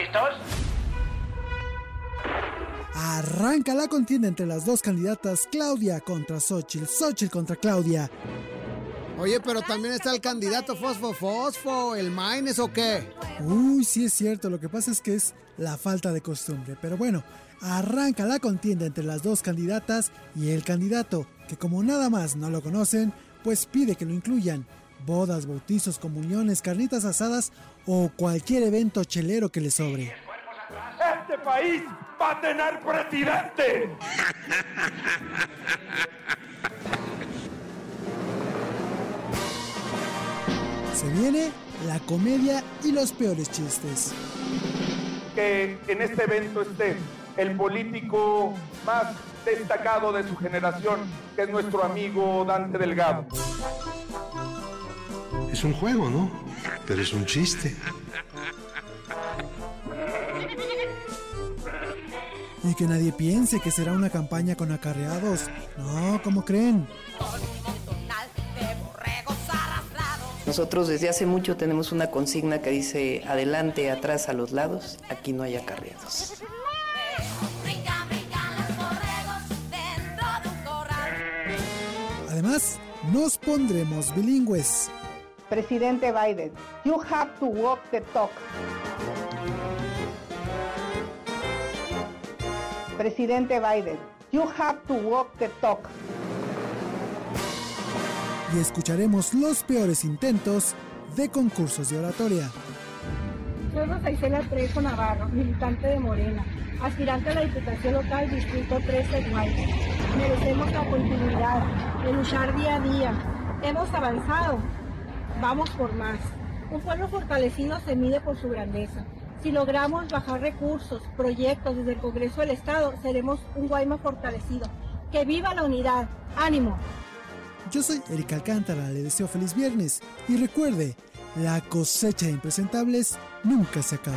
¿Listos? Arranca la contienda entre las dos candidatas Claudia contra Xochitl, Xochitl contra Claudia. Oye, pero también está el candidato Fosfo Fosfo, el Maines o qué. Uy, sí es cierto, lo que pasa es que es la falta de costumbre. Pero bueno, arranca la contienda entre las dos candidatas y el candidato, que como nada más no lo conocen, pues pide que lo incluyan. Bodas, bautizos, comuniones, carnitas asadas o cualquier evento chelero que le sobre. Este país va a tener presidente. Se viene la comedia y los peores chistes. Que en este evento esté el político más destacado de su generación, que es nuestro amigo Dante Delgado. Es un juego, ¿no? Pero es un chiste. Y que nadie piense que será una campaña con acarreados. No, ¿cómo creen? Nosotros desde hace mucho tenemos una consigna que dice adelante, atrás, a los lados, aquí no hay acarreados. Además, nos pondremos bilingües. Presidente Biden, you have to walk the talk. Presidente Biden, you have to walk the talk. Y escucharemos los peores intentos de concursos de oratoria. Soy Rosa Isela Trejo Navarro, militante de Morena, aspirante a la Diputación Local Distrito 13 Guaymas. Merecemos la continuidad de luchar día a día. Hemos avanzado, vamos por más. Un pueblo fortalecido se mide por su grandeza. Si logramos bajar recursos, proyectos desde el Congreso del Estado, seremos un Guaymas fortalecido. ¡Que viva la unidad! ¡Ánimo! Yo soy Erika Alcántara, le deseo feliz viernes y recuerde, la cosecha de impresentables nunca se acaba.